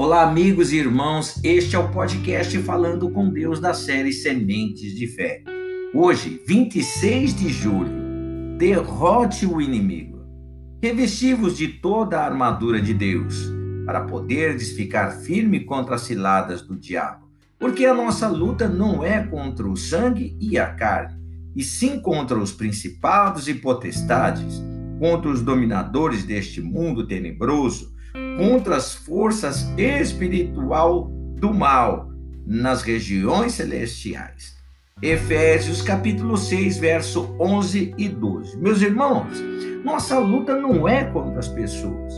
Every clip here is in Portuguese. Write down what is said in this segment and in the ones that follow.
Olá, amigos e irmãos. Este é o podcast Falando com Deus da série Sementes de Fé. Hoje, 26 de julho, derrote o inimigo. Revestivos de toda a armadura de Deus, para poderdes ficar firme contra as ciladas do diabo. Porque a nossa luta não é contra o sangue e a carne, e sim contra os principados e potestades, contra os dominadores deste mundo tenebroso contra as forças espiritual do mal nas regiões celestiais. Efésios capítulo 6, verso 11 e 12. Meus irmãos, nossa luta não é contra as pessoas.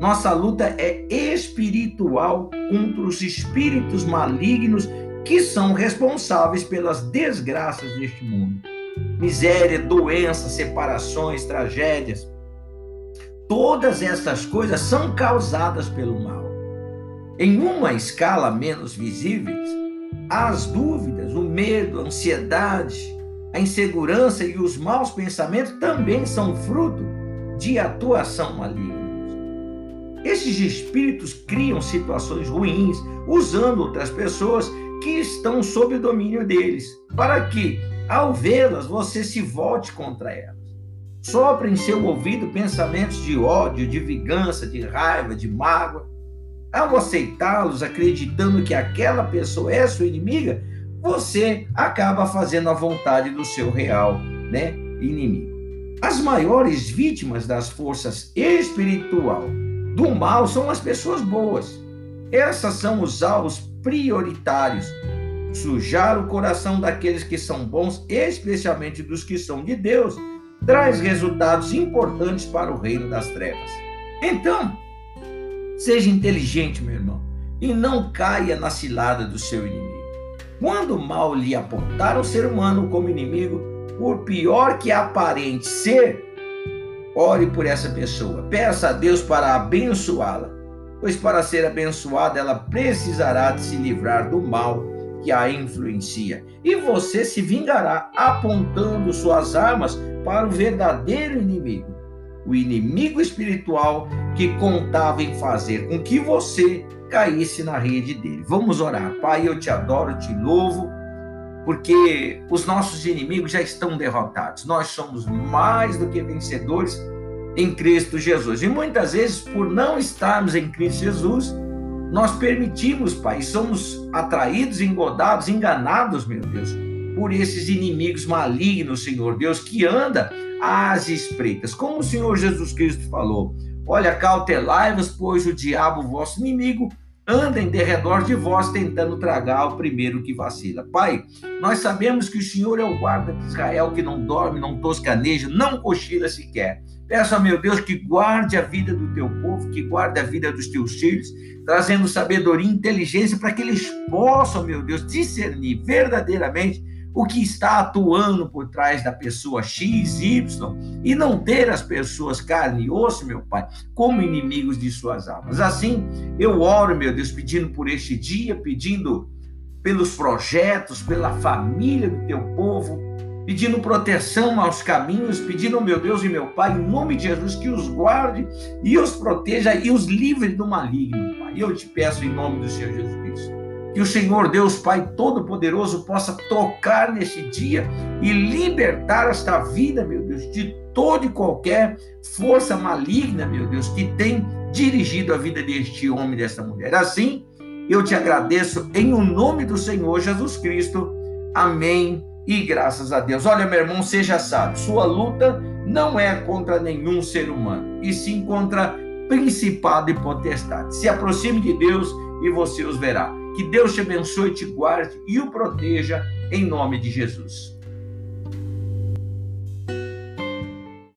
Nossa luta é espiritual contra os espíritos malignos que são responsáveis pelas desgraças deste mundo. Miséria, doenças, separações, tragédias, Todas essas coisas são causadas pelo mal. Em uma escala menos visíveis, as dúvidas, o medo, a ansiedade, a insegurança e os maus pensamentos também são fruto de atuação maligna. Esses espíritos criam situações ruins usando outras pessoas que estão sob o domínio deles, para que, ao vê-las, você se volte contra elas. Sopra em seu ouvido pensamentos de ódio, de vingança, de raiva, de mágoa. Ao aceitá-los, acreditando que aquela pessoa é sua inimiga, você acaba fazendo a vontade do seu real né, inimigo. As maiores vítimas das forças espiritual do mal são as pessoas boas. Essas são os alvos prioritários. Sujar o coração daqueles que são bons, especialmente dos que são de Deus, traz resultados importantes para o reino das trevas. Então, seja inteligente, meu irmão, e não caia na cilada do seu inimigo. Quando o mal lhe apontar o ser humano como inimigo, por pior que aparente ser, ore por essa pessoa. Peça a Deus para abençoá-la, pois para ser abençoada ela precisará de se livrar do mal que a influencia. E você se vingará apontando suas armas para o verdadeiro inimigo, o inimigo espiritual que contava em fazer com que você caísse na rede dele. Vamos orar. Pai, eu te adoro, te louvo, porque os nossos inimigos já estão derrotados. Nós somos mais do que vencedores em Cristo Jesus. E muitas vezes, por não estarmos em Cristo Jesus, nós permitimos, Pai, somos atraídos, engodados, enganados, meu Deus, por esses inimigos malignos, Senhor Deus, que anda às espreitas. Como o Senhor Jesus Cristo falou: Olha, cautelai-vos, pois o diabo, vosso inimigo, anda em derredor de vós, tentando tragar o primeiro que vacila. Pai, nós sabemos que o Senhor é o guarda de Israel, que não dorme, não toscaneja, não cochila sequer. Peço a meu Deus que guarde a vida do teu povo, que guarde a vida dos teus filhos, trazendo sabedoria e inteligência para que eles possam, meu Deus, discernir verdadeiramente o que está atuando por trás da pessoa X, Y, e não ter as pessoas carne e osso, meu Pai, como inimigos de suas almas. Assim, eu oro, meu Deus, pedindo por este dia, pedindo pelos projetos, pela família do teu povo, pedindo proteção aos caminhos, pedindo, meu Deus e meu Pai, em nome de Jesus, que os guarde e os proteja e os livre do maligno, Pai. Eu te peço em nome do Senhor Jesus Cristo que o Senhor Deus Pai Todo-Poderoso possa tocar neste dia e libertar esta vida, meu Deus, de toda e qualquer força maligna, meu Deus, que tem dirigido a vida deste homem, desta mulher. Assim, eu te agradeço em o nome do Senhor Jesus Cristo. Amém. E graças a Deus. Olha, meu irmão, seja sábio. Sua luta não é contra nenhum ser humano, e sim contra principado e potestade. Se aproxime de Deus e você os verá. Que Deus te abençoe, te guarde e o proteja em nome de Jesus.